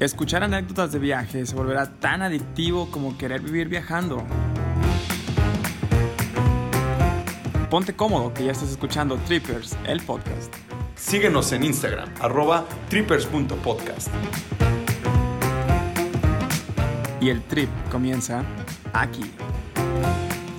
Escuchar anécdotas de viaje se volverá tan adictivo como querer vivir viajando. Ponte cómodo que ya estás escuchando Trippers, el podcast. Síguenos en Instagram, arroba trippers.podcast. Y el trip comienza aquí.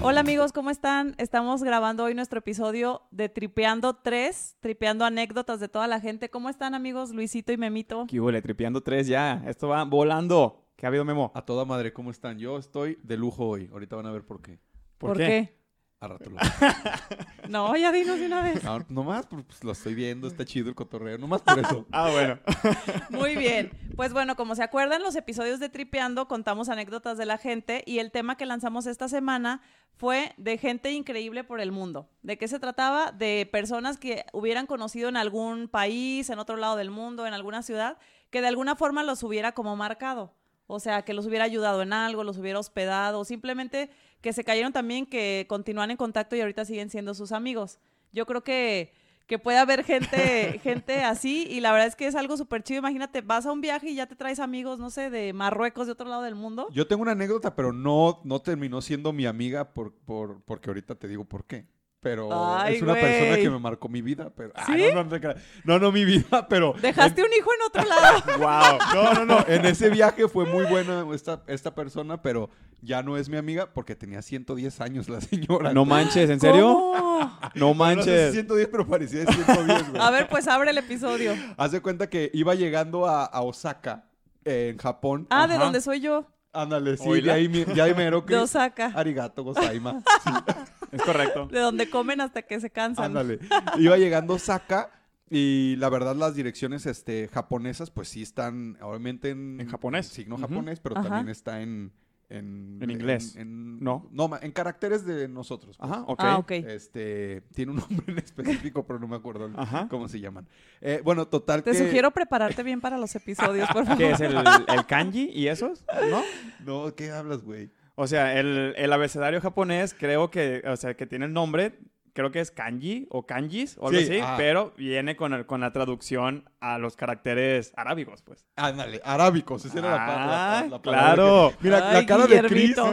Hola amigos, ¿cómo están? Estamos grabando hoy nuestro episodio de Tripeando 3, tripeando anécdotas de toda la gente. ¿Cómo están amigos Luisito y Memito? ¿Qué huele? Tripeando tres ya. Esto va volando. ¿Qué ha habido, Memo? A toda madre, ¿cómo están? Yo estoy de lujo hoy. Ahorita van a ver por qué. ¿Por qué? A rato lo No, ya dinos de una vez. no, nomás, pues lo estoy viendo, está chido el cotorreo. Nomás por eso. Ah, bueno. Muy bien. Pues bueno, como se acuerdan, los episodios de Tripeando contamos anécdotas de la gente y el tema que lanzamos esta semana fue de gente increíble por el mundo. ¿De qué se trataba? De personas que hubieran conocido en algún país, en otro lado del mundo, en alguna ciudad, que de alguna forma los hubiera como marcado. O sea, que los hubiera ayudado en algo, los hubiera hospedado, o simplemente que se cayeron también, que continúan en contacto y ahorita siguen siendo sus amigos. Yo creo que, que puede haber gente, gente así y la verdad es que es algo súper chido. Imagínate, vas a un viaje y ya te traes amigos, no sé, de Marruecos, de otro lado del mundo. Yo tengo una anécdota, pero no, no terminó siendo mi amiga por, por, porque ahorita te digo por qué. Pero Ay, es una persona que me marcó mi vida. Pero, Ah, ¿Sí? no, no, no, no, no, mi vida, pero... Dejaste un hijo en otro lado. wow. No, no, no. En ese viaje fue muy buena esta, esta persona, pero ya no es mi amiga porque tenía 110 años la señora. No manches, ¿en serio? ¿Cómo? No No, no sé si manches. 110, pero parecía de 110, güey. A ver, pues abre el episodio. Haz de cuenta que iba llegando a, a Osaka, eh, en Japón. Ah, de donde soy yo, Ándale, sí, de ahí, de ahí mero que... de Osaka. Arigato, gozaima. Es correcto. De donde comen hasta que se cansan. Ándale. Iba llegando a Osaka y la verdad las direcciones este, japonesas pues sí están obviamente en... En japonés. Signo Ujú. japonés, pero Ajá. también está en... En, En inglés. en- No. No, en caracteres de nosotros. pues. Ajá, ok. Ah, ok. Este, tiene un nombre en específico, pero no me acuerdo Ajá. cómo se llaman. Eh, bueno, total Te que... sugiero prepararte bien para los episodios, por favor. ¿Qué es el, el kanji y esos? ¿No? No, ¿qué hablas, güey? O sea, el, el abecedario japonés creo que, o sea, que tiene el nombre, creo que es kanji o kanjis o algo Sí, así, ah. pero viene con, el- con la traducción a los caracteres arábigos, pues. Ándale, arábicos, esa era la, la- Ah, la palabra claro. que- Mira, la cara de Chris. No,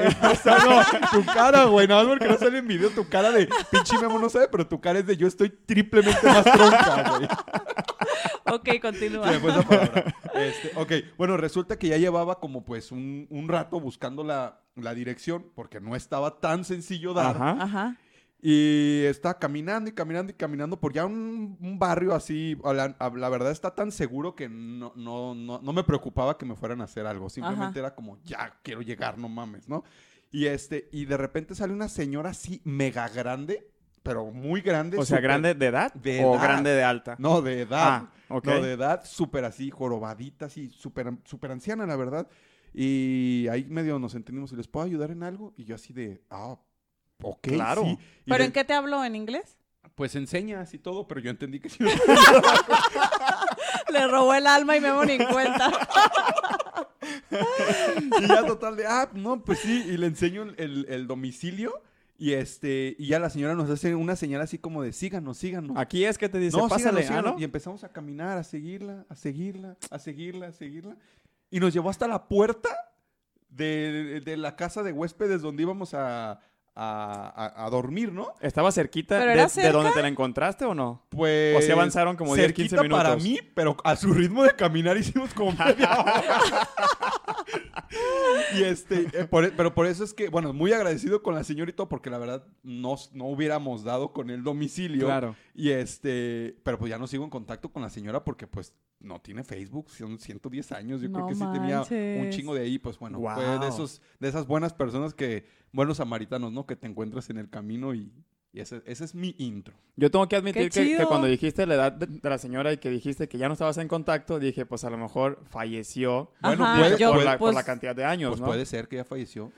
tu cara, güey, nada más porque no sale en video, tu cara de pinche Memo no sabe, pero tu cara es de yo estoy triplemente más tronca, güey. Ok, continúa. Palabra. Este, ok, bueno, resulta que ya llevaba como pues un, un rato buscando la, la dirección, porque no estaba tan sencillo dar. Ajá. Ajá. Y está caminando y caminando y caminando por ya un, un barrio así. La, verdad está tan seguro que no, no, no, no me preocupaba que me fueran a hacer algo. Simplemente era como, ya quiero llegar, no mames, ¿no? Y este, y de repente sale una señora así mega grande, pero muy grande. O sea, ¿grande de edad de o edad. grande de alta? No, de edad. Ah. No, de edad, súper así, jorobadita, así, súper súper anciana, la verdad. Y ahí medio nos entendimos, ¿y les puedo ayudar en algo? Y yo así de, ah, ok, Claro. sí. Y ¿Pero en qué te habló? ¿En inglés? Pues enseña así todo, pero yo entendí que sí. Le robó el alma y Memo ni en cuenta. y ya total de, ah, no, pues sí, y le enseño el, el- el domicilio. Y este, y ya la señora nos hace una señal así como de síganos, síganos. Aquí es que te dice, no, pásale, síganos, ¿ah, síganos. no? Y empezamos a caminar, a seguirla, a seguirla, a seguirla, a seguirla. Y nos llevó hasta la puerta de, de la casa de huéspedes donde íbamos a, a- dormir, ¿no? ¿Estaba cerquita ¿Pero de, cerca? donde te la encontraste o no? Pues. O sí avanzaron como 10, 15 cerquita para minutos. mí, pero a su ritmo de caminar hicimos como media hora. y este, eh, por e- pero por eso es que, bueno, muy agradecido con la señorita porque la verdad nos, no hubiéramos dado con el domicilio. Claro. Y este, pero pues ya no sigo en contacto con la señora porque pues no tiene Facebook, son 110 años, yo creo que sí tenía un manches. chingo de ahí, pues bueno, fue de esos, de esas buenas personas que, buenos samaritanos, ¿no? Que te encuentras en el camino y, y ese, ese es mi intro. Yo tengo que admitir ¡Qué que, cuando dijiste la edad de, de la señora y que dijiste que ya no estabas en contacto, dije, pues a lo mejor falleció Bueno, Ajá, puede- yo, por, la, por pues, la cantidad de años, Pues ¿no? puede ser que ya falleció.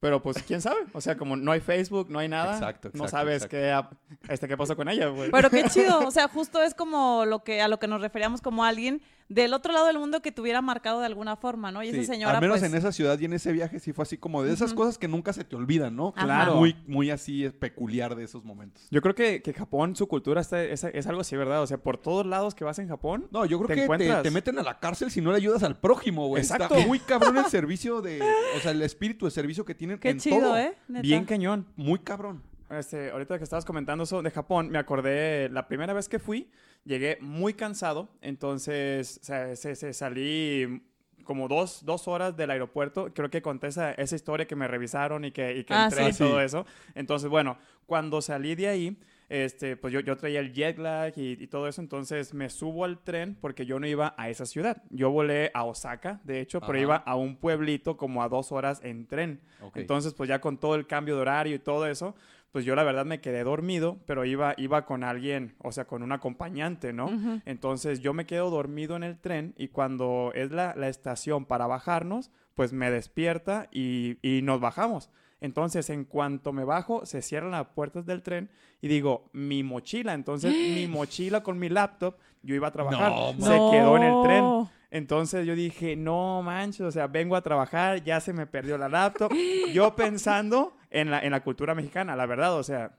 Pero pues, quién sabe. O sea, como no hay Facebook, no hay nada. Exacto, no exacto, sabes exacto. Qué, este, qué pasó con ella, güey. Pero qué chido, o sea, justo es como lo que a lo que nos referíamos como alguien del otro lado del mundo que te hubiera marcado de alguna forma, ¿no? Y Sí, esa señora al menos pues, en esa ciudad y en ese viaje sí fue así como de esas Ujú. cosas que nunca se te olvidan, ¿no? Ajá. Claro. Muy, muy así eh, peculiar de esos momentos. Yo creo que, que Japón, su cultura está- es, es algo así, ¿verdad? O sea, por todos lados que vas en Japón. No, yo creo ¿Te que te, encuentras? te meten a la cárcel si no le ayudas al prójimo, güey. Exacto. Está muy cabrón el servicio de... O sea, el espíritu de servicio que tienen qué en chido, todo. ¿eh? Neta. Bien cañón. Muy cabrón. Este, ahorita que estabas comentando eso de Japón, me acordé la primera vez que fui, llegué muy cansado, entonces o sea, se- se- salí como dos, dos horas del aeropuerto, creo que conté esa, esa historia que me revisaron y que, y que Ah, entré sí. y todo eso. Entonces, bueno, cuando salí de ahí, este, pues yo, yo traía el jet lag y, y todo eso, entonces me subo al tren porque yo no iba a esa ciudad. Yo volé a Osaka, de hecho, pero Ajá. iba a un pueblito como a dos horas en tren. Entonces, pues ya con todo el cambio de horario y todo eso, pues yo la verdad me quedé dormido, pero iba, iba con alguien, o sea, con un acompañante, ¿no? Entonces yo me quedo dormido en el tren y cuando es la, la estación para bajarnos, pues me despierta y, y nos bajamos. Entonces, en cuanto me bajo, se cierran las puertas del tren y digo, mi mochila. Entonces, mi mochila con mi laptop, yo iba a trabajar. No, se quedó en el tren. Entonces yo dije, no manches, o sea, vengo a trabajar, ya se me perdió la laptop. Yo pensando en la, en la cultura mexicana, la verdad, o sea,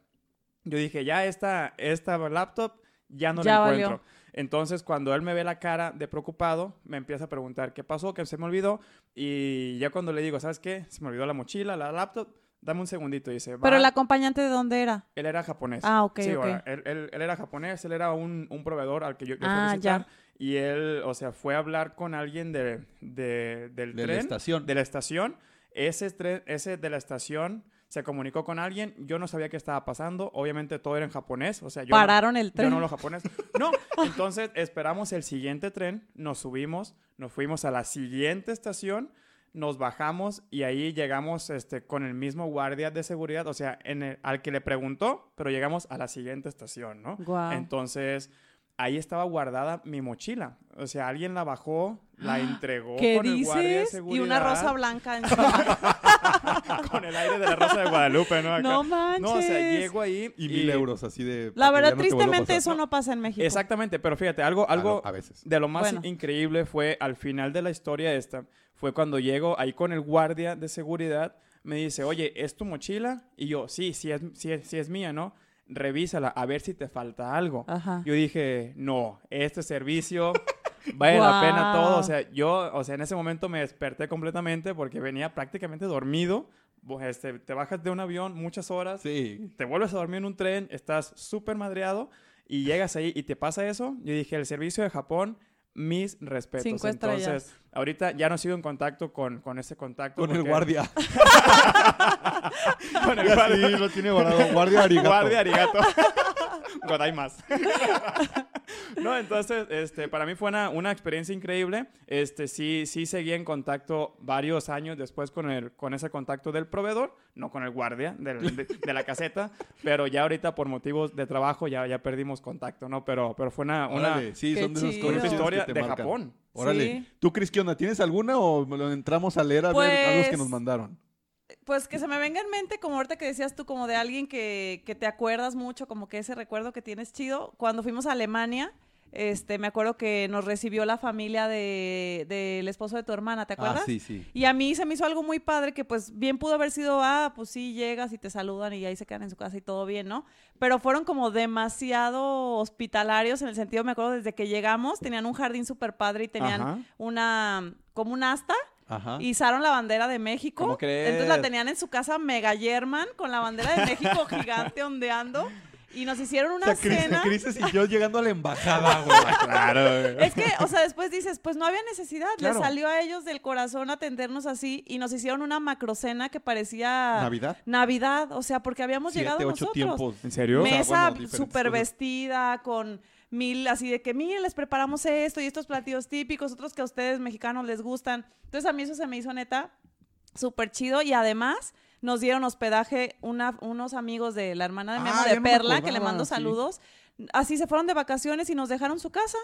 yo dije, ya esta, esta laptop ya no Ya la valió. encuentro. Entonces cuando él me ve la cara de preocupado, me empieza a preguntar qué pasó, que se me olvidó. Y ya cuando le digo, ¿sabes qué? Se me olvidó la mochila, la laptop. Dame un segundito. Y dice, Pero el acompañante de dónde era? Él era japonés. Ah, ok, Sí, ok. ahora, él, él- él era japonés, él era un, un proveedor al que yo, yo fui Ah, a visitar. ya. Y él, o sea, fue a hablar con alguien de, de- del De la tren, estación. de la estación. Ese, tre- ese de la estación se comunicó con alguien. Yo no sabía qué estaba pasando. Obviamente todo era en japonés. O sea, yo no- Pararon el yo tren. no hablo japonés. No, entonces esperamos el siguiente tren, nos subimos, nos fuimos a la siguiente estación, nos bajamos y ahí llegamos este, con el mismo guardia de seguridad, o sea, en el- al que le preguntó, pero llegamos a la siguiente estación, ¿no? Entonces, ahí estaba guardada mi mochila. O sea, alguien la bajó, la entregó ¿Qué con el guardia de dices? seguridad. Y una rosa blanca encima. con el aire de la rosa de Guadalupe, ¿no? Acá. no manches. No, o sea, llego ahí Y mil euros así de... La verdad, tristemente eso no pasa en México. Exactamente, pero fíjate, algo, algo A, a veces. de lo más Bueno. increíble fue al final de la historia esta, fue cuando llego ahí con el guardia de seguridad, me dice, oye, ¿es tu mochila? Y yo, sí, sí es, sí es, sí es mía, ¿no? Revísala, a ver si te falta algo. Ajá. Yo dije, no, este servicio vale la pena todo. O sea, yo, o sea, en ese momento me desperté completamente porque venía prácticamente dormido. Bo- Este, te bajas de un avión muchas horas, Sí. te vuelves a dormir en un tren, estás súper madreado y llegas ahí y te pasa eso. Yo dije, el servicio de Japón, mis respetos. Cinco Entonces, estrellas. ahorita ya no sigo en contacto con, con ese contacto. Con el porque- guardia. con el guardia. sí, lo tiene guardado. Guardia arigato. Guardia arigato. Godaimas. no, entonces, este, para mí fue una, una experiencia increíble. Este, sí, sí seguí en contacto varios años después con, el, con ese contacto del proveedor, no con el guardia del- de, de la caseta, pero ya ahorita por motivos de trabajo ya, ya perdimos contacto, ¿no? Pero, pero fue una, una, Órale, sí, son de esas cosas historia que te de marcan. Japón. Órale. Sí. ¿Tú, Cris, qué onda? ¿Tienes alguna o lo entramos a leer a ver a los que Pues- nos mandaron? Pues que se me venga en mente, como ahorita que decías tú, como de alguien que, que te acuerdas mucho, como que ese recuerdo que tienes chido. Cuando fuimos a Alemania, este, me acuerdo que nos recibió la familia de- del esposo de tu hermana, ¿te acuerdas? Ah, sí, sí. Y a mí se me hizo algo muy padre que pues bien pudo haber sido, ah, pues sí, llegas y te saludan y ahí se quedan en su casa y todo bien, ¿no? Pero fueron como demasiado hospitalarios en el sentido, me acuerdo, desde que llegamos, tenían un jardín súper padre y tenían Ajá. una, como un asta, Ajá. izaron la bandera de México. ¿Cómo crees? Entonces la tenían en su casa mega German con la bandera de México gigante ondeando. Y nos hicieron O una sea, Cris, cena. Cris se sintió llegando a la embajada, güey. Claro. Es que, o sea, después dices, pues no había necesidad. Claro. Les salió a ellos del corazón atendernos así y nos hicieron una macrocena que parecía ¿Navidad? Navidad. O sea, porque habíamos Siete, llegado ocho nosotros. tiempos. ¿En serio? O sea, Mesa bueno, diferentes súper vestida, con mil así de que, miren, les preparamos esto y estos platillos típicos, otros que a ustedes mexicanos les gustan. Entonces a mí eso se me hizo neta súper chido y además nos dieron hospedaje una- unos amigos de la hermana de Memo Ah, de me Perla, que le mando sí. saludos. Así se fueron de vacaciones y nos dejaron su casa.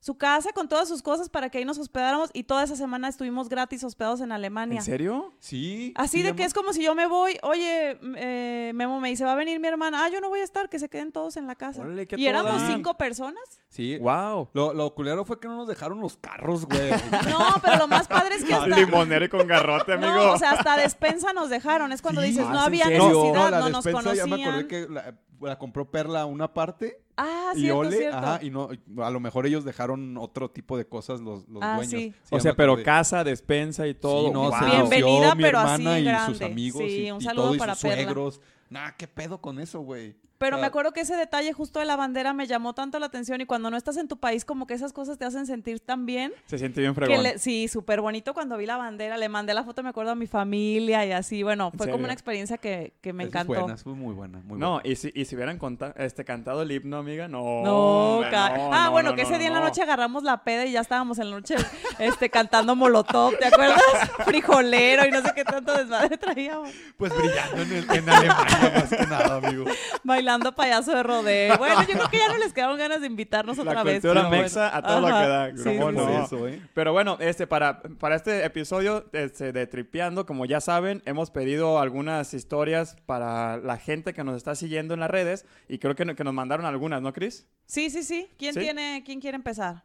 Su casa con todas sus cosas para que ahí nos hospedáramos y toda esa semana estuvimos gratis hospedados en Alemania. ¿En serio? Sí. Así sí, de que es como si yo me voy, oye, eh, Memo me dice, va a venir mi hermana, ah, yo no voy a estar, que se queden todos en la casa. Órale, qué y éramos cinco personas. Sí. Wow. Lo, lo culero fue que no nos dejaron los carros, güey. No, pero lo más padre es que hasta... Limonero y con garrote, amigo. No, o sea, hasta despensa nos dejaron. Es cuando Sí. dices, Ah, no ¿sí, en había necesidad, la no, nos despensa ya conocían. me acordé que la, la compró Perla una parte Ah, y cierto, Ole, cierto. ajá, y no, a lo mejor ellos dejaron otro tipo de cosas los, los Ah, dueños. sí. o sea, pero casa, despensa y todo. Sí, no, Wow. Bienvenida, mi pero así hermana y sus grande. amigos Sí, y, un y saludo todo, y para sus Perla. suegros. Nah, qué pedo con eso, güey. Pero me acuerdo que ese detalle justo de la bandera me llamó tanto la atención y cuando no estás en tu país como que esas cosas te hacen sentir tan bien. Se siente bien Que fregón. le- sí, súper bonito cuando vi la bandera, le mandé la foto, me acuerdo a mi familia y así, bueno, ¿En fue como una experiencia que, que me encantó. buena, fue muy buena, muy No, buena. y si, y si hubieran conta- este, cantado el himno, amiga, no. No, no, ah, no, bueno, no, que no, ese día en la no. noche agarramos la peda y ya estábamos en la noche este, cantando Molotov, ¿te acuerdas? Frijolero y no sé qué tanto desmadre traíamos. Pues brillando en, el- en Alemania más que nada, amigo. Bailando payaso de rodeo. Bueno, yo creo que ya no les quedaron ganas de invitarnos La otra vez. cultura pero bueno. mexa a todo lo Ajá, que da. sí, ¿Cómo sí, no? sí. eso, ¿eh? Pero bueno, este, para, para este episodio este, de Tripeando, como ya saben, hemos pedido algunas historias para la gente que nos está siguiendo en las redes y creo que, que nos mandaron algunas, ¿no, Chris? Sí, sí, sí. ¿Quién, ¿Sí? Tiene, ¿Quién quiere empezar?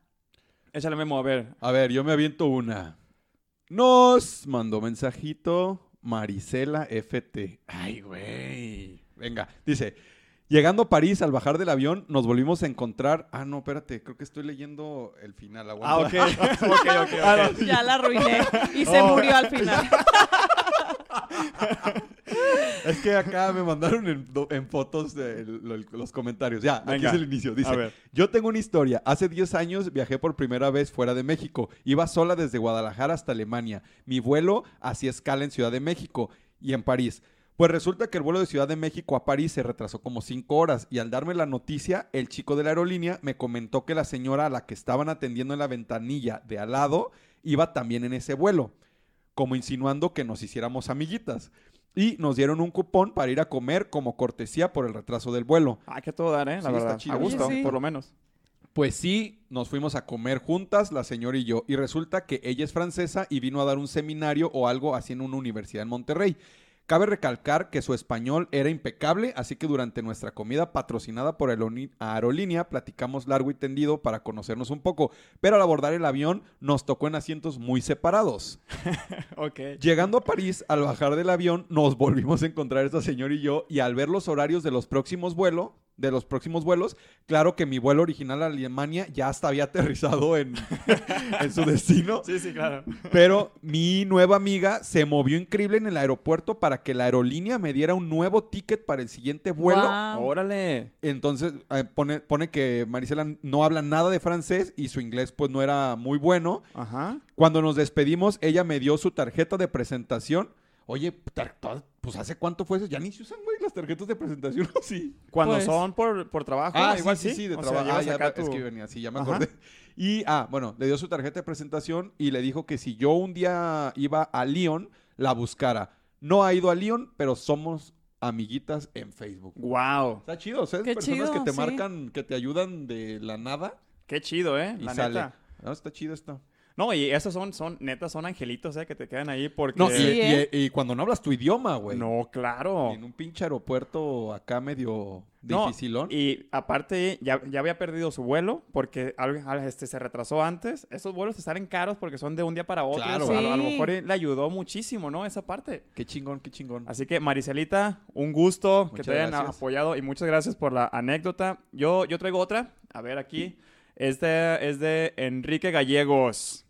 Échale memo, a ver. A ver, yo me aviento una. Nos mandó mensajito Marisela FT. Ay, güey. Venga, dice, llegando a París, al bajar del avión, nos volvimos a encontrar... Ah, no, espérate, creo que estoy leyendo el final. Ah, ok. ok, ok, ok. Ya la arruiné y se Oh. murió al final. Es que acá me mandaron en, fotos de los comentarios. Ya, aquí Venga. es el inicio. A Dice, ver. yo tengo una historia. Hace 10 años viajé por primera vez fuera de México. Iba sola desde Guadalajara hasta Alemania. Mi vuelo hacía escala en Ciudad de México y en París. Pues resulta que el vuelo de Ciudad de México a París se retrasó como 5 horas y al darme la noticia, el chico de la aerolínea me comentó que la señora a la que estaban atendiendo en la ventanilla de al lado iba también en ese vuelo, como insinuando que nos hiciéramos amiguitas. Y nos dieron un cupón para ir a comer como cortesía por el retraso del vuelo. Ah, que todo dar, ¿eh? La Sí, está chido. A gusto, sí. por lo menos. Pues sí, nos fuimos a comer juntas, la señora y yo, y resulta que ella es francesa y vino a dar un seminario o algo así en una universidad en Monterrey. Cabe recalcar que su español era impecable, así que durante nuestra comida patrocinada por Aerolí- Aerolínea platicamos largo y tendido para conocernos un poco, pero al abordar el avión nos tocó en asientos muy separados. Llegando a París, al bajar del avión, nos volvimos a encontrar esta señora y yo, y al ver los horarios de los próximos vuelos, de los próximos vuelos, claro que mi vuelo original a Alemania ya hasta había aterrizado en, en su destino, Sí, sí, claro. pero mi nueva amiga se movió increíble en el aeropuerto para que la aerolínea me diera un nuevo ticket para el siguiente vuelo. Guau. Órale. Entonces eh, pone, pone que Marisela no habla nada de francés y su inglés pues no era muy bueno. Ajá. Cuando nos despedimos, ella me dio su tarjeta de presentación. Oye, pues ¿hace cuánto fue eso? Ya ni se usan, güey, tarjetas de presentación, ¿o sí? Cuando Pues- son por, por trabajo, Ah, igual sí, sí, sí, de O sea, trabajo. Ah, ya, es que venía así, ya me Ajá. acordé. Y, ah, bueno, le dio su tarjeta de presentación y le dijo que si yo un día iba a Lyon, la buscara. No ha ido a Lyon, pero somos amiguitas en Facebook. Wow. Está chido, ¿sabes? Qué Personas chido, que te sí. marcan, que te ayudan de la nada Qué chido, ¿eh? y La sale. neta. No, está chido esto. No, y esos son, son, neta, son angelitos, ¿eh? Que te quedan ahí porque... No, y, Sí, ¿eh? y- y cuando no hablas tu idioma, güey. No, claro. En un pinche aeropuerto acá medio No, dificilón. Y aparte, ya, ya había perdido su vuelo porque este, se retrasó antes. Esos vuelos te salen caros porque son de un día para otro. Claro. A, lo- a lo Sí. mejor le ayudó muchísimo, ¿no? Esa parte. Qué chingón, qué chingón. Así que, Maricelita, un gusto que te hayan gracias. apoyado y muchas gracias por la anécdota. Yo, yo traigo otra. A ver, aquí. Este es de Enrique Gallegos.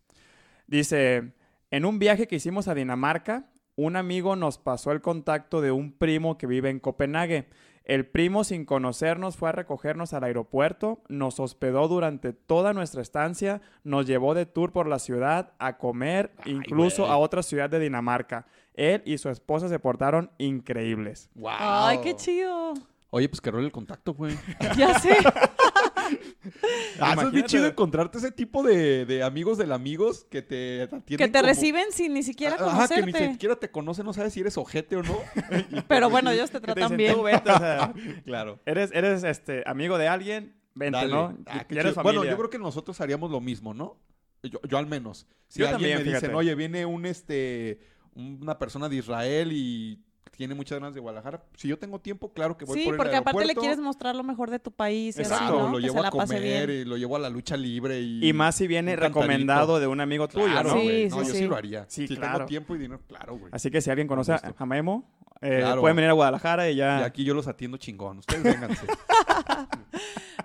Dice, en un viaje que hicimos a Dinamarca, un amigo nos pasó el contacto de un primo que vive en Copenhague. El primo, sin conocernos, fue a recogernos al aeropuerto, nos hospedó durante toda nuestra estancia, nos llevó de tour por la ciudad a comer, incluso güey. a otra ciudad de Dinamarca. Él y su esposa se portaron increíbles. Wow. Ay, qué chido. Oye, pues que role el contacto, güey. Ya sé. Ah, eso es bien chido encontrarte ese tipo de, de amigos del amigos que te atienden Que te como- reciben sin ni siquiera Ajá, que ni conocerte. siquiera te conocen, no sabes si eres ojete o no. Pero bueno, ellos te tratan dicen, bien. "Tú vete", o sea, claro. eres, eres este, amigo de alguien, vente, Dale. ¿no? Ah, Ya eres. Bueno, yo creo que nosotros haríamos lo mismo, ¿no? Yo, yo al menos. Si Yo alguien también, me dicen, fíjate. oye, viene un este una persona de Israel y tiene muchas ganas de Guadalajara, si yo tengo tiempo, claro que voy Sí, por el porque aparte le quieres mostrar lo mejor de tu país. y así, Exacto, ¿no? lo Que llevo a comer, y lo llevo a la lucha libre y... Y más si viene recomendado de un amigo tuyo, Claro, ¿no? Sí, sí, No, yo sí lo haría. Sí, si claro. tengo tiempo y dinero, claro, güey. Así que si alguien conoce a, Memo, eh, Claro. pueden venir a Guadalajara y ya... Y aquí yo los atiendo chingón. Ustedes vénganse.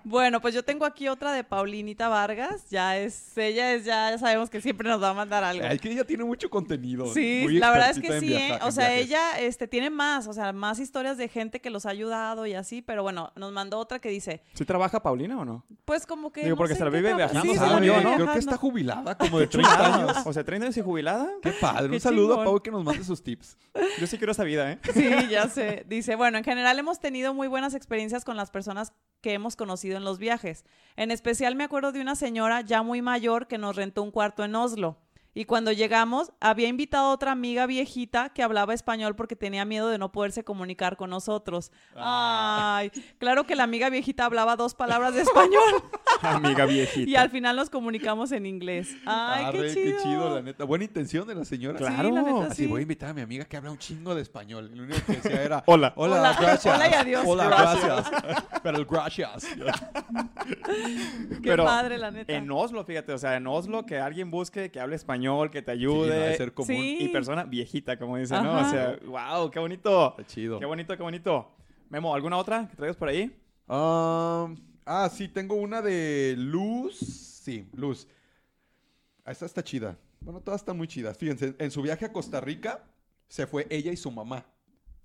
Bueno, pues yo tengo aquí otra de Paulinita Vargas. Ya es, ella es, ya, ya sabemos que siempre nos va a mandar algo. Ay, que ella tiene mucho contenido. Sí, la verdad es que sí, ¿eh? O sea, viajes. ella este, tiene más, o sea, más historias de gente que los ha ayudado y así, pero bueno, nos mandó otra que dice, ¿Sí trabaja Paulina o no? pues como que... Digo, no porque sé se la vive viajando, Sí, yo, ¿no? Creo que está jubilada, como de 30 años. O sea, 30 años y jubilada. Qué padre. Qué Un saludo chingón. a Pau que nos mande sus tips. Yo sí quiero esa vida, ¿eh? Sí, ya sé. Dice, bueno, en general hemos tenido muy buenas experiencias con las personas que hemos conocido en los viajes. En especial me acuerdo de una señora ya muy mayor que nos rentó un cuarto en Oslo. Y cuando llegamos, había invitado a otra amiga viejita que hablaba español porque tenía miedo de no poderse comunicar con nosotros. Ah. Ay, claro que la amiga viejita hablaba dos palabras de español Amiga viejita. y al final nos comunicamos en inglés. Ay, Arre, qué chido. la neta. Buena intención de la señora. Claro. Sí, la neta, Así sí. voy a invitar a mi amiga que habla un chingo de español. Lo único que decía era... Hola. Hola, Hola. gracias. Hola y adiós. Hola, gracias. Pero el gracias. Qué Pero padre, la neta. En Oslo, fíjate, o sea, en Oslo que alguien busque, que hable español, que te Sí, no ayude. debe ser común. Sí. Y persona viejita, como dicen, ¿no? O sea, wow, qué bonito. Está chido. Qué bonito, qué bonito. Memo, ¿alguna otra que traigas por ahí? Um, ah, sí, tengo una de Luz. Sí, Luz. Ah, Esta está chida. Bueno, todas están muy chidas. Fíjense, en su viaje a Costa Rica se fue ella y su mamá.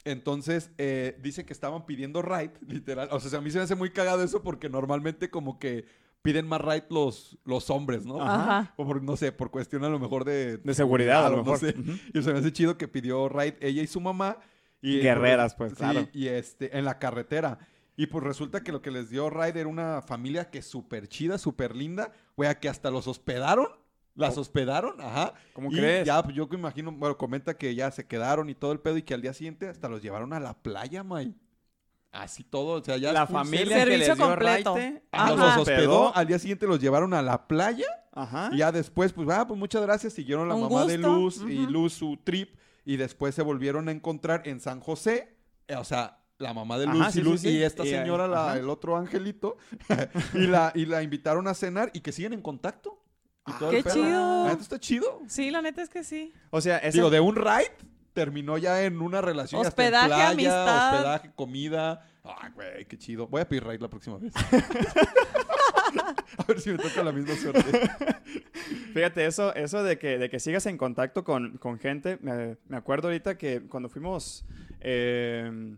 Entonces, eh, dice que estaban pidiendo ride, literal. O sea, a mí se me hace muy cagado eso porque normalmente como que piden más ride los, los hombres, ¿no? Ajá. O por, no sé, por cuestión a lo mejor de... De seguridad, a lo no mejor. Y se me hace chido que pidió ride ella y su mamá. Y, Guerreras, pues, sí, claro. Y este, en la carretera. Y pues resulta que lo que les dio ride era una familia que súper chida, súper linda. Güey, a que hasta los hospedaron. Las hospedaron, ajá. ¿Cómo y crees? Ya, pues, yo que imagino, bueno, comenta que ya se quedaron y todo el pedo y que al día siguiente hasta los llevaron a la playa, May. Así todo, o sea, ya la familia service. que les Servicio dio completo. raite, Ajá. Los hospedó, al día siguiente los llevaron a la playa Ajá. y ya después, pues, ah, pues muchas gracias. Siguieron la Un mamá de. Luz y. Luz su trip. Y después se volvieron a encontrar en San José. eh, o sea, la mamá de Luz y sí, Luz sí. y esta Y señora, la- el otro angelito. y, la, y la invitaron a cenar y que siguen en contacto. Y todo el qué chido. La neta está chido. Sí, la neta es que sí. O sea, esa- Digo, de un ride terminó ya en una relación. ya hasta en Hospedaje, playa, amistad. Hospedaje, comida. Ay, güey, qué chido. Voy a pedir ride la próxima vez. a ver si me toca la misma suerte. Fíjate, eso, eso de que, de que sigas en contacto con, con gente, me, me acuerdo ahorita que cuando fuimos, eh,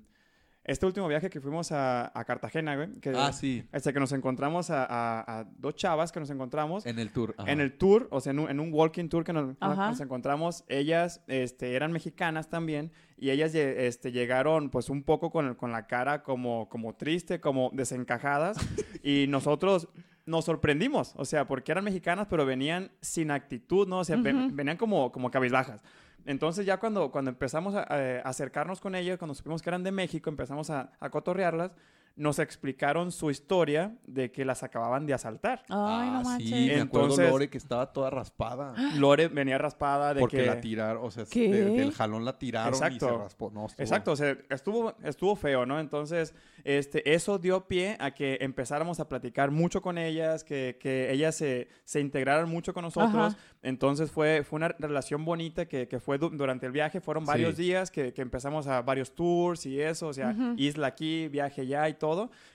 este último viaje que fuimos a, a Cartagena, güey, que, Ah, sí. este, que nos encontramos a, a- a dos chavas que nos encontramos En el tour. ajá. en el tour, o sea, en un, en un walking tour que nos, nos encontramos, ellas este, eran mexicanas también y ellas este, llegaron pues un poco con, con la cara como, como triste, como desencajadas y nosotros nos sorprendimos, o sea, porque eran mexicanas pero venían sin actitud, ¿no? O sea, venían como, como cabizbajas. Entonces ya cuando, cuando empezamos a, a acercarnos con ellas, cuando supimos que eran de México, empezamos a, a cotorrearlas, nos explicaron su historia de que las acababan de asaltar. Ay, no Ah, manches. Sí, me acuerdo Entonces- Lore que estaba toda raspada. Lore venía raspada de Porque que... la tiraron, o sea, ¿Qué? de- del jalón la tiraron y se Exacto. raspó. No, estuvo- Exacto, o sea, estuvo, estuvo feo, ¿no? Entonces, este, eso dio pie a que empezáramos a platicar mucho con ellas, que, que ellas se, se integraran mucho con nosotros. Ajá. Entonces, fue, fue una relación bonita que, que fue du- durante el viaje. Fueron varios Sí. días que, que empezamos a varios tours y eso, o sea, Ujú. isla aquí, viaje allá y todo.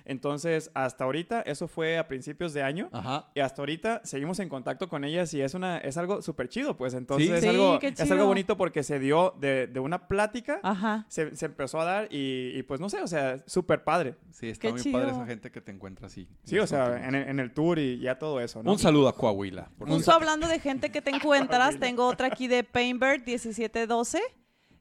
Entonces, hasta ahorita, eso fue a principios de año. Ajá. Y hasta ahorita seguimos en contacto con ellas y es una es algo súper chido, pues. Entonces Sí. es, Sí, algo, qué es algo bonito porque se dio de, de una plática, Ajá. se, se empezó a dar y, y, pues no sé, o sea, súper padre. Sí, está Qué muy chido. padre esa gente que te encuentra así. Sí, o sea, en, el- en el tour y ya todo eso, ¿no? Un saludo a Coahuila. por favor. hablando de gente que te encuentras, tengo otra aquí de Painbird 1712.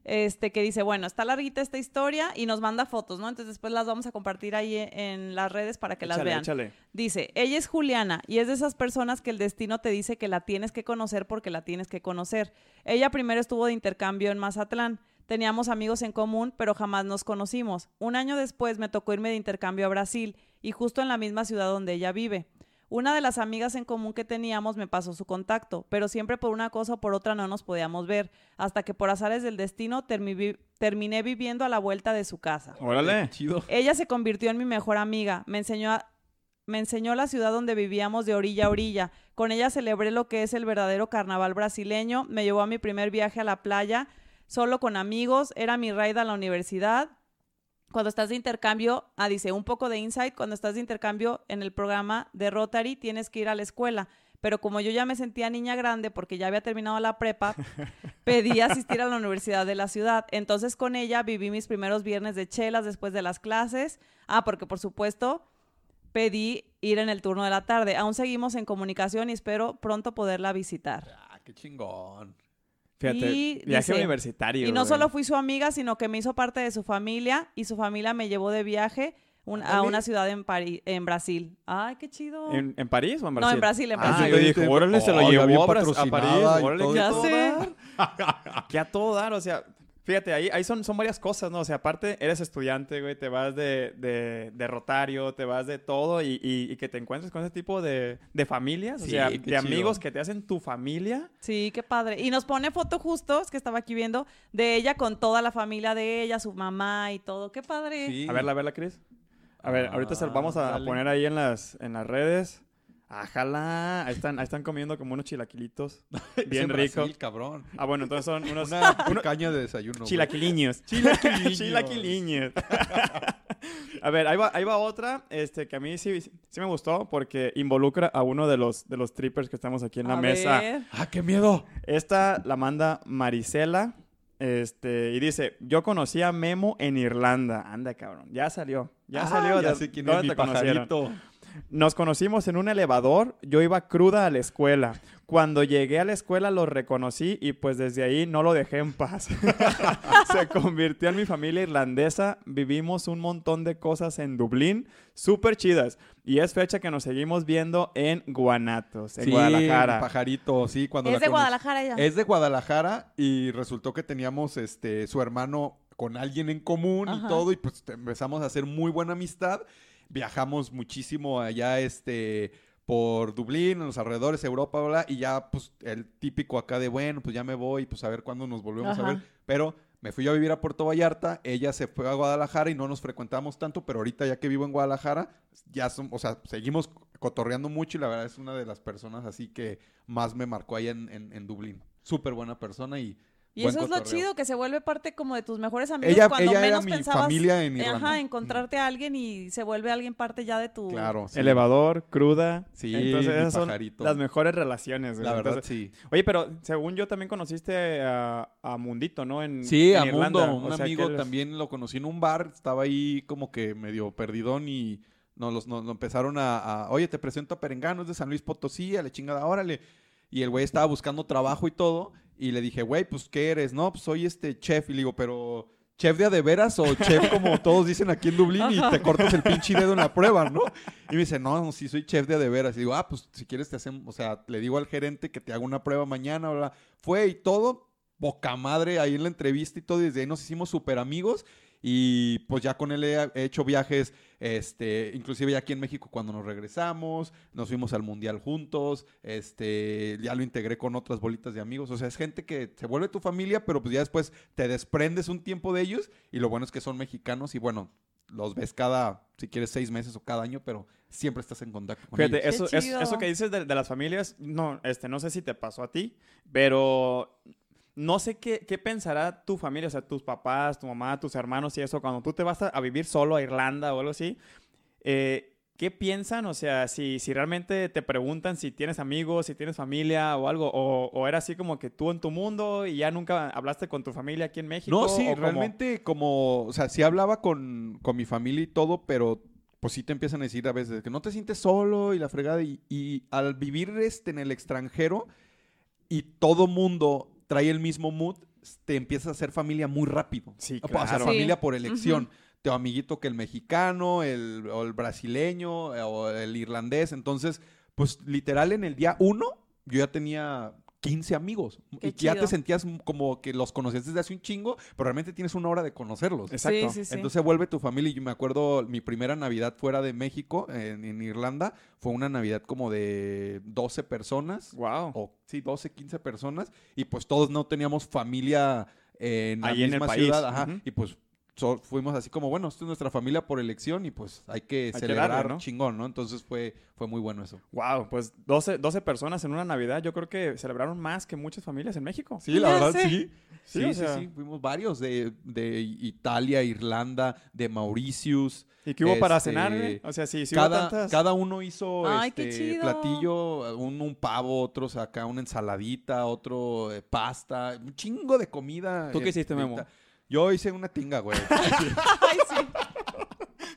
Este que dice, bueno, está larguita esta historia y nos manda fotos, ¿no? Entonces después las vamos a compartir ahí en, en las redes para que las vean. échale. Dice, ella es Juliana y es de esas personas que el destino te dice que la tienes que conocer porque la tienes que conocer. Ella primero estuvo de intercambio en Mazatlán. Teníamos amigos en común, pero jamás nos conocimos. Un año después me tocó irme de intercambio a Brasil y justo en la misma ciudad donde ella vive. Una de las amigas en común que teníamos me pasó su contacto, pero siempre por una cosa o por otra no nos podíamos ver, hasta que por azares del destino terminé viviendo a la vuelta de su casa. Órale, chido. Ella se convirtió en mi mejor amiga, me enseñó me enseñó la ciudad donde vivíamos de orilla a orilla. Con ella celebré lo que es el verdadero carnaval brasileño. Me llevó a mi primer viaje a la playa, solo con amigos. Era mi raid a la universidad cuando estás de intercambio, ah, dice, un poco de insight, cuando estás de intercambio en el programa de Rotary tienes que ir a la escuela. Pero como yo ya me sentía niña grande porque ya había terminado la prepa, pedí asistir a la universidad de la ciudad. Entonces con ella viví mis primeros viernes de chelas después de las clases. Ah, porque por supuesto pedí ir en el turno de la tarde. Aún seguimos en comunicación y espero pronto poderla visitar. Ah, qué chingón. Fíjate, viaje universitario. Y no solo fui su amiga, sino que me hizo parte de su familia y su familia me llevó de viaje a una ciudad en París, en Brasil. Ay, qué chido. ¿En, París o en Brasil? No, en Brasil, en ah, Brasil. Ah, yo dije, órale, se lo llevó a, París. Órale, que a todo dar, o sea, Fíjate, ahí, ahí son, son varias cosas, ¿no? O sea, aparte, eres estudiante, güey, te vas de, de, de rotario, te vas de todo y, y, que te encuentres con ese tipo de, de familias, o sea, de amigos que te hacen tu familia. Sí, qué padre. Y nos pone foto justo, es que estaba aquí viendo, de ella con toda la familia de ella, su mamá y todo. Qué padre. A verla, a verla, Cris. A ver, ahorita se vamos a poner ahí en las, en las redes. Ajala, ahí están, ahí están comiendo como unos chilaquilitos. Bien ricos. cabrón. Ah, bueno, entonces son unos. Una caña de desayuno. Chilaquiliños. Chilaquiliños. Chilaquiliños. a ver, ahí va, ahí va otra este, que a mí sí, sí me gustó porque involucra a uno de los, de los trippers que estamos aquí en la mesa. ¡Ah, qué miedo! Esta la manda Marisela. Este, y dice, yo conocí a Memo en Irlanda. Anda, cabrón. Ya salió. Ya ah, salió. Ya sé quién es mi pajarito. Nos conocimos en un elevador, yo iba cruda a la escuela. Cuando llegué a la escuela lo reconocí y pues desde ahí no lo dejé en paz. Se convirtió en mi familia irlandesa, vivimos un montón de cosas en Dublín, súper chidas. Y es fecha que nos seguimos viendo en Guanatos, en Guadalajara. pajarito, sí. Cuando es de Guadalajara ella. Es de Guadalajara y resultó que teníamos este, su hermano con alguien en común y todo y pues empezamos a hacer muy buena amistad viajamos muchísimo allá, este, por Dublín, en los alrededores, Europa, bla, y ya, pues, el típico acá de, bueno, pues ya me voy, pues a ver cuándo nos volvemos a ver. Pero me fui a vivir a Puerto Vallarta, ella se fue a Guadalajara y no nos frecuentamos tanto, pero ahorita ya que vivo en Guadalajara, ya son, o sea, seguimos cotorreando mucho y la verdad es una de las personas así que más me marcó ahí en, en, en Dublín. Súper buena persona y y eso es lo chido, que se vuelve parte como de tus mejores amigos ella, cuando ella menos era mi familia en Irlanda. Ajá, encontrarte a alguien y se vuelve alguien parte ya de tu... Claro. Elevador, cruda. Sí, Entonces esas son las mejores relaciones. La verdad, sí. Oye, pero según yo también conociste a, Mundito, ¿no? En, sí, a Mundo, un amigo también lo conocí en un bar, estaba ahí como que medio perdidón y nos, nos, empezaron a, a, oye, te presento a Perengano, es de San Luis Potosí, a la chingada, órale. Y el güey estaba buscando trabajo y todo. Y le dije, güey, pues, ¿qué eres? No, pues soy este chef. Y le digo, pero, ¿chef de a de veras o chef como todos dicen aquí en Dublín y te cortas el pinche dedo en la prueba, ¿no? Y me dice, no, sí soy chef de a de veras. Y digo, ah, pues, si quieres te hacemos, o sea, le digo al gerente que te haga una prueba mañana, bla. Fue y todo, boca madre ahí en la entrevista y todo. Y desde ahí nos hicimos súper amigos. Y pues ya con él he, hecho viajes, este, inclusive ya aquí en México cuando nos regresamos, nos fuimos al mundial juntos, este, ya lo integré con otras bolitas de amigos. O sea, es gente que se vuelve tu familia, pero pues ya después te desprendes un tiempo de ellos. Y lo bueno es que son mexicanos y bueno, los ves cada, si quieres, seis meses o cada año, pero siempre estás en contacto con Fíjate, Eso, eso que dices de, de, las familias, no, este, no sé si te pasó a ti, pero no sé qué, qué, pensará tu familia, o sea, tus papás, tu mamá, tus hermanos y eso, cuando tú te vas a, vivir solo a Irlanda o algo así. Eh, ¿Qué piensan? O sea, si, si realmente te preguntan si tienes amigos, si tienes familia o algo, o, era así como que tú en tu mundo y ya nunca hablaste con tu familia aquí en México. No, sí, realmente como, o sea, sí hablaba con, con, mi familia y todo, pero pues sí te empiezan a decir a veces que no te sientes solo y la fregada, y, y al vivir este en el extranjero y todo mundo trae el mismo mood, te empiezas a hacer familia muy rápido. Sí, claro. O sea, familia por elección. Te amiguito que el mexicano, el, o el brasileño, o el irlandés. Entonces, pues literal en el día uno, yo ya tenía 15 amigos. Qué y ya te sentías como que los conocías desde hace un chingo, pero realmente tienes una hora de conocerlos. Exacto. Sí, sí, sí. Entonces vuelve tu familia. Y yo me acuerdo, mi primera Navidad fuera de México, en, en Irlanda, fue una Navidad como de 12 personas. Wow. O sí, 12, 15 personas. Y pues todos no teníamos familia eh, en la Ahí en el misma país. ciudad. Ajá. Y pues so- fuimos así como, bueno, esta es nuestra familia por elección y pues hay que que celebrar darle, ¿no? chingón, ¿no? Entonces fue, fue muy bueno eso. Wow, pues 12, 12 personas en una Navidad, yo creo que celebraron más que muchas familias en México. Sí, la verdad, sé. sí. Sí, Sí, o sí, sea- sí. Fuimos varios de, de Italia, Irlanda, de Mauritius. ¿Y qué hubo para Este, cenar, güey? O sea, sí, sí hubo cada, tantas... cada uno hizo Ay, este, platillo, un, un pavo, otros acá una ensaladita, otro eh, pasta, un chingo de comida. ¿Tú qué eh, hiciste, Memo? ahorita. Yo hice una tinga, güey. Ay, sí.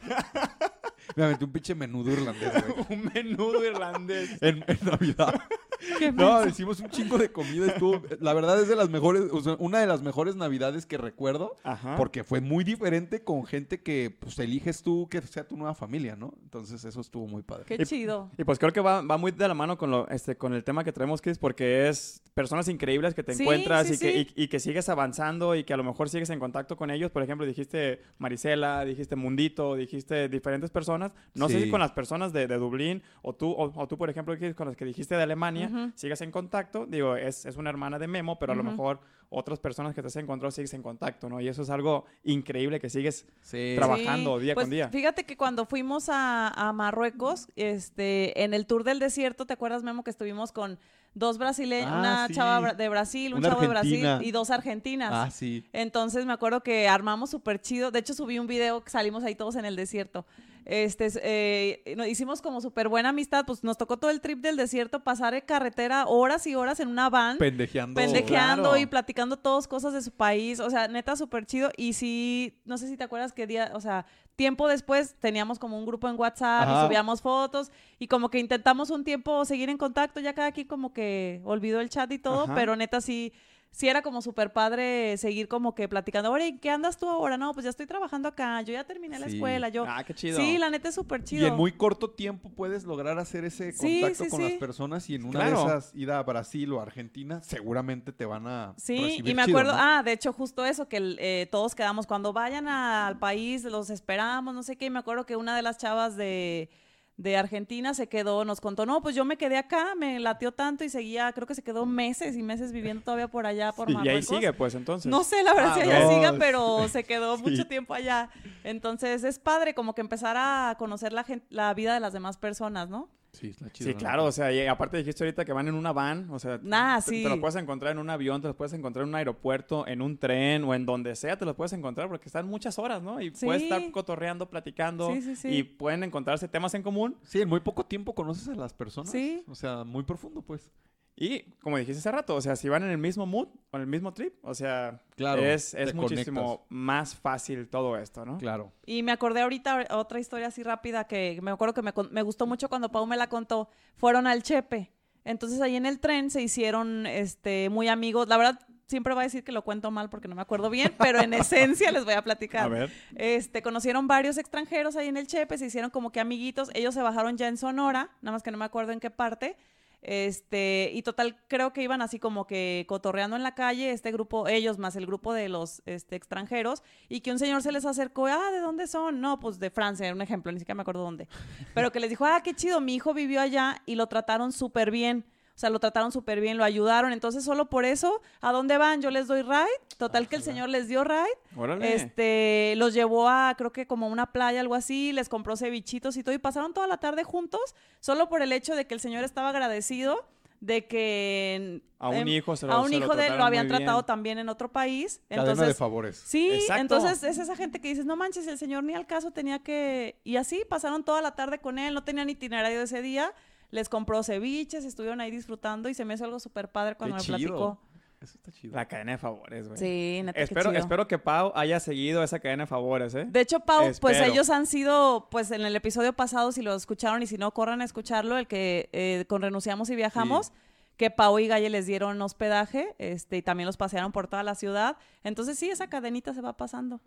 Me aventé un pinche menudo irlandés, güey. un menudo irlandés. En, en Navidad. Qué No, hicimos un chingo de comida. Estuvo, la verdad es de las mejores, o sea, una de las mejores Navidades que recuerdo. Ajá. Porque fue muy diferente con gente que pues eliges tú que sea tu nueva familia, ¿no? Entonces eso estuvo muy padre. Qué Y- chido. Y pues creo que va, va muy de la mano con, lo, este, con el tema que traemos, Chris, porque es personas increíbles que te Sí, encuentras sí, y, que, y, y que sigues avanzando y que a lo mejor sigues en contacto con ellos. Por ejemplo, dijiste Marisela, dijiste Mundito, dijiste diferentes personas. No sé si con las personas de, de Dublín o tú, o, o tú, por ejemplo, con las que dijiste de Alemania, Ujú. sigues en contacto. Digo, es, es una hermana de Memo, pero a lo mejor otras personas que te has encontrado sigues en contacto, ¿no? Y eso es algo increíble que sigues Sí. trabajando día Pues, con día. Fíjate que cuando fuimos a, a Marruecos, este, en el tour del desierto, ¿te acuerdas, Memo, que estuvimos con dos brasileños, Ah, una sí. chava de Brasil, un Una chavo de Brasil y dos argentinas? Ah, sí. Entonces me acuerdo que armamos súper chido. De hecho, subí un video que salimos ahí todos en el desierto. Este, es, eh, nos hicimos como súper buena amistad. Pues nos tocó todo el trip del desierto, pasar en carretera horas y horas en una van. Pendejeando. pendejeando Claro. y platicando todos cosas de su país, o sea, neta súper chido. Y sí, no sé si te acuerdas qué día, o sea, tiempo después teníamos como un grupo en WhatsApp Ajá. y subíamos fotos y como que intentamos un tiempo seguir en contacto, ya cada quien como que olvidó el chat y todo, Ajá. pero neta sí. Sí era como súper padre seguir como que platicando. Ahora, ¿y qué andas tú ahora? No, pues ya estoy trabajando acá. Yo ya terminé la escuela. Yo... Ah, qué chido. Sí, la neta es súper Y chido. en muy corto tiempo puedes lograr hacer ese contacto sí, con sí. las personas y en una Claro. de esas ida a Brasil o Argentina seguramente te van a Sí, recibir y me chido, acuerdo, ¿no? ah, de hecho justo eso, que el, eh, todos quedamos, cuando vayan a- al país, los esperamos, no sé qué, y me acuerdo que una de las chavas de, de Argentina se quedó, nos contó, no, pues yo me quedé acá, me latió tanto y seguía, creo que se quedó meses y meses viviendo todavía por allá, por y Marruecos. ahí sigue, pues, entonces. No sé, la verdad, Ah, si no. siga, pero se quedó Sí. mucho tiempo allá. Entonces es padre como que empezar a conocer la, la vida de las demás personas, ¿no? Sí, está chido. Sí, la claro, o sea, y aparte dijiste ahorita que van en una van, o sea, Nah, te, sí. te lo puedes encontrar en un avión, te lo puedes encontrar en un aeropuerto, en un tren o en donde sea, te lo puedes encontrar porque están muchas horas, ¿no? Y puedes Sí. estar cotorreando, platicando Sí, sí, sí. y pueden encontrarse temas en común. Sí, en muy poco tiempo conoces a las personas. Sí. O sea, muy profundo, pues. Y como dijiste hace rato, o sea, si van en el mismo mood o en el mismo trip, o sea, Claro, es, es muchísimo conectas. más fácil todo esto, ¿no? Claro. Y me acordé ahorita otra historia así rápida que me acuerdo que me, con- me gustó mucho cuando Pau me la contó. Fueron al Chepe. Entonces ahí en el tren se hicieron este, muy amigos. La verdad, siempre va a decir que lo cuento mal porque no me acuerdo bien, pero en esencia les voy a platicar. A ver. Este, conocieron varios extranjeros ahí en el Chepe, se hicieron como que amiguitos. Ellos se bajaron ya en Sonora, nada más que no me acuerdo en qué parte. Este, y total, creo que iban así como que cotorreando en la calle, este grupo, ellos más el grupo de los este, extranjeros, y que un señor se les acercó, ah, ¿de dónde son? No, pues de Francia, un ejemplo, ni siquiera me acuerdo dónde. Pero que les dijo, ah, qué chido, mi hijo vivió allá y lo trataron súper bien. O sea, lo trataron súper bien, lo ayudaron. Entonces, solo por eso, ¿a dónde van? Yo les doy ride. Total que el señor les dio ride. Órale. Este, los llevó a, creo que como una playa, algo así, les compró cevichitos y todo, y pasaron toda la tarde juntos, solo por el hecho de que el señor estaba agradecido de que A un em, hijo se lo- a un se lo hijo de él lo habían tratado bien. también en otro país. Cadena de Entonces, favores. sí, Exacto. entonces es esa gente que dices, no manches, el señor ni al caso tenía que... Y así pasaron toda la tarde con él, no tenían itinerario ese día, les compró ceviches, estuvieron ahí disfrutando y se me hizo algo súper padre cuando Qué me chido. platicó. Eso está chido. La cadena de favores, güey. Sí, neta, Espero, chido. espero que Pau haya seguido esa cadena de favores, ¿eh? De hecho, Pau, pues ellos han sido, pues en el episodio pasado, si lo escucharon y si no, corran a escucharlo, el que eh, con Renunciamos y Viajamos, que Pau y Galle les dieron hospedaje este, y también los pasearon por toda la ciudad. Entonces, sí, esa cadenita se va pasando.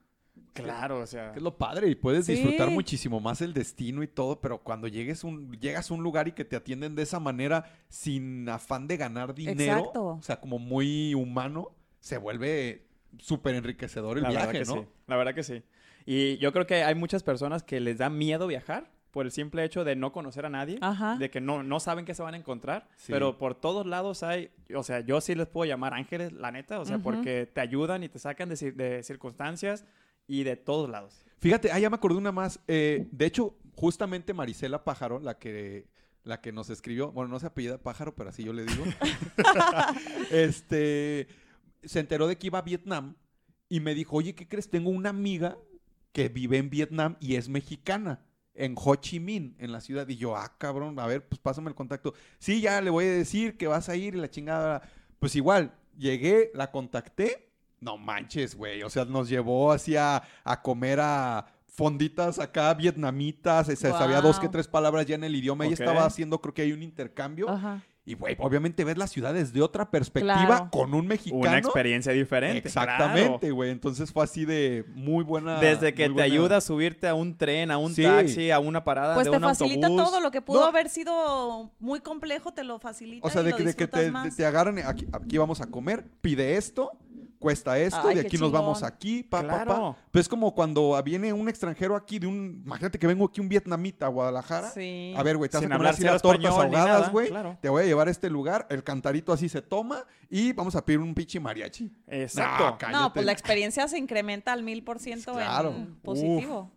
Claro, o sea. Que es lo padre y puedes Sí. disfrutar muchísimo más el destino y todo, pero cuando llegues un, llegas a un lugar y que te atienden de esa manera sin afán de ganar dinero, Exacto. o sea, como muy humano, se vuelve súper enriquecedor el la verdad viaje, que ¿no? sí. La verdad que sí. Y yo creo que hay muchas personas que les da miedo viajar por el simple hecho de no conocer a nadie, Ajá. de que no, no saben qué se van a encontrar, Sí. pero por todos lados hay, o sea, yo sí les puedo llamar ángeles, la neta, o sea, porque te ayudan y te sacan de, de circunstancias y de todos lados. Fíjate, ah, ya me acordé una más. Eh, de hecho, justamente Marisela Pájaro, la que, la que nos escribió, bueno, no se apellida Pájaro, pero así yo le digo, este, se enteró de que iba a Vietnam y me dijo, oye, ¿qué crees? Tengo una amiga que vive en Vietnam y es mexicana. En Ho Chi Minh, en la ciudad. Y yo, ah, cabrón, a ver, pues pásame el contacto. Sí, ya le voy a decir que vas a ir y la chingada. Pues igual, llegué, la contacté. No manches, güey. O sea, nos llevó así a, a comer a fonditas acá vietnamitas. Se sabía dos que tres palabras ya en el idioma. Ella Ok. estaba haciendo, creo que hay un intercambio. Ajá. Y, güey, obviamente ves la ciudad desde otra perspectiva Claro. con un mexicano. Una experiencia diferente. Exactamente, güey. Entonces fue así de muy buena. Desde que te buena- ayuda a subirte a un tren, a un Sí. taxi, a una parada Pues de te un facilita autobús. todo lo que pudo No. haber sido muy complejo, te lo facilita. O sea, y de lo que, de te, más. te agarran, aquí, aquí vamos a comer, pide esto, cuesta esto, Ay, de aquí nos vamos aquí, pa, pa, Claro. pa. Pues es como cuando viene un extranjero aquí de un, imagínate que vengo aquí un vietnamita a Guadalajara. Sí. A ver, güey, te vas Sin a comer hablar así las tortas ahogadas, güey. claro. Te voy a llevar a este lugar, el cantarito así se toma y vamos a pedir un pinche mariachi. Exacto. No, No, pues la experiencia se incrementa al mil por ciento Claro. en positivo.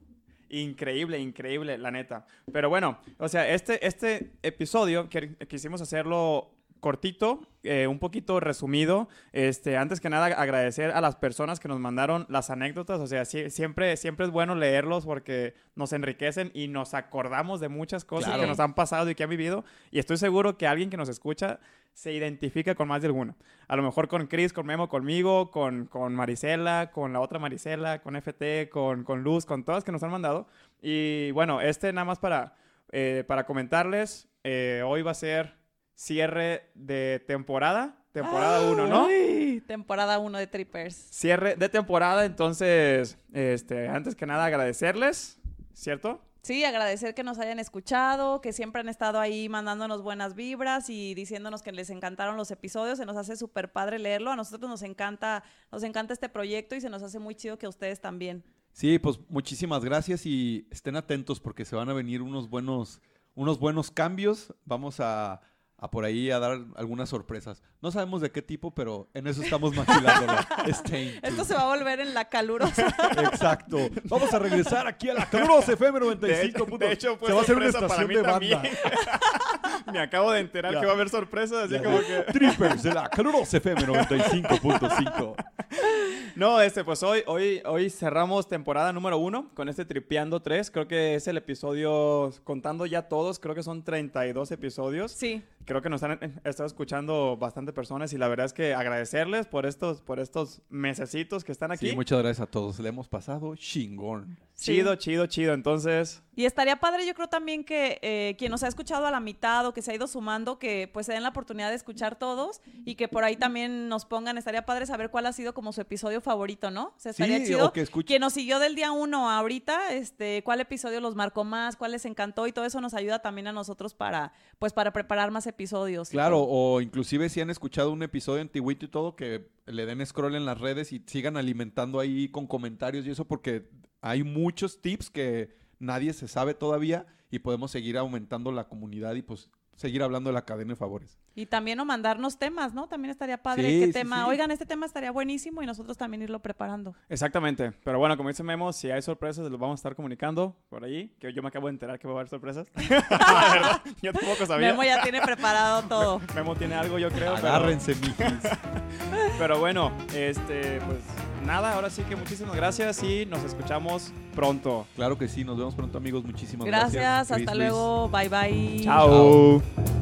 Increíble, increíble, la neta. Pero bueno, o sea, este, este episodio que quisimos hacerlo cortito, eh, un poquito resumido. Este, antes que nada, agradecer a las personas que nos mandaron las anécdotas. O sea, siempre, siempre es bueno leerlos porque nos enriquecen y nos acordamos de muchas cosas Claro. que nos han pasado y que han vivido. Y estoy seguro que alguien que nos escucha se identifica con más de alguna. A lo mejor con Chris, con Memo, conmigo, con, con Marisela, con la otra Marisela, con FT, con, con Luz, con todas que nos han mandado. Y bueno, este nada más para, eh, para comentarles, eh, hoy va a ser cierre de temporada, temporada 1, ¿no? Ay, temporada 1 de Trippers. Cierre de temporada, entonces, este, antes que nada agradecerles, ¿cierto? Sí, agradecer que nos hayan escuchado, que siempre han estado ahí mandándonos buenas vibras y diciéndonos que les encantaron los episodios. Se nos hace súper padre leerlo. A nosotros nos encanta, nos encanta este proyecto y se nos hace muy chido que a ustedes también. Sí, pues muchísimas gracias y estén atentos porque se van a venir unos buenos, unos buenos cambios. Vamos a, a por ahí a dar algunas sorpresas. No sabemos de qué tipo, pero en eso estamos maquilándolo. Esto se va a volver en la calurosa. Exacto. Vamos a regresar aquí a la calurosa FM De 95. hecho, de hecho, fue se va a hacer una para estación mí de también. banda. Me acabo de enterar Ya. que va a haber sorpresas, así Ya. como que... Trippers de la calurosa FM 95.5. No, este, pues hoy, hoy, hoy cerramos temporada número uno con este Tripeando 3. Creo que es el episodio, contando ya todos, creo que son 32 episodios. Sí. Creo que nos han eh, estado escuchando bastante personas y la verdad es que agradecerles por estos, por estos mesecitos que están aquí. Sí, muchas gracias a todos. Le hemos pasado chingón. Chido, chido, chido. Entonces, Y estaría padre, yo creo también que eh, quien nos ha escuchado a la mitad o que se ha ido sumando, que pues se den la oportunidad de escuchar todos y que por ahí también nos pongan, estaría padre saber cuál ha sido como su episodio favorito, ¿no? O sea, estaría Sí, chido. o que escuche- Quien nos siguió del día uno a ahorita, este, cuál episodio los marcó más, cuál les encantó y todo eso nos ayuda también a nosotros para, pues, para preparar más episodios. Claro, o inclusive si han escuchado un episodio antiguito y todo, que le den scroll en las redes y sigan alimentando ahí con comentarios y eso, porque hay muchos tips que nadie se sabe todavía y podemos seguir aumentando la comunidad y pues seguir hablando de la cadena de favores. Y también o mandarnos temas, ¿no? También estaría padre Sí, qué sí, tema. sí. Oigan, este tema estaría buenísimo y nosotros también irlo preparando. exactamente. Pero bueno, como dice Memo, si hay sorpresas, los vamos a estar comunicando por ahí. Que yo me acabo de enterar que va a haber sorpresas. La verdad, yo tampoco sabía. Memo ya tiene preparado todo. Memo tiene algo, yo creo. pero- Agárrense, mijis. Pero bueno, este, pues nada, ahora sí que muchísimas gracias y nos escuchamos pronto. claro que sí, nos vemos pronto amigos, muchísimas gracias. Gracias, Chris, hasta Luis. luego. Bye bye. Chao.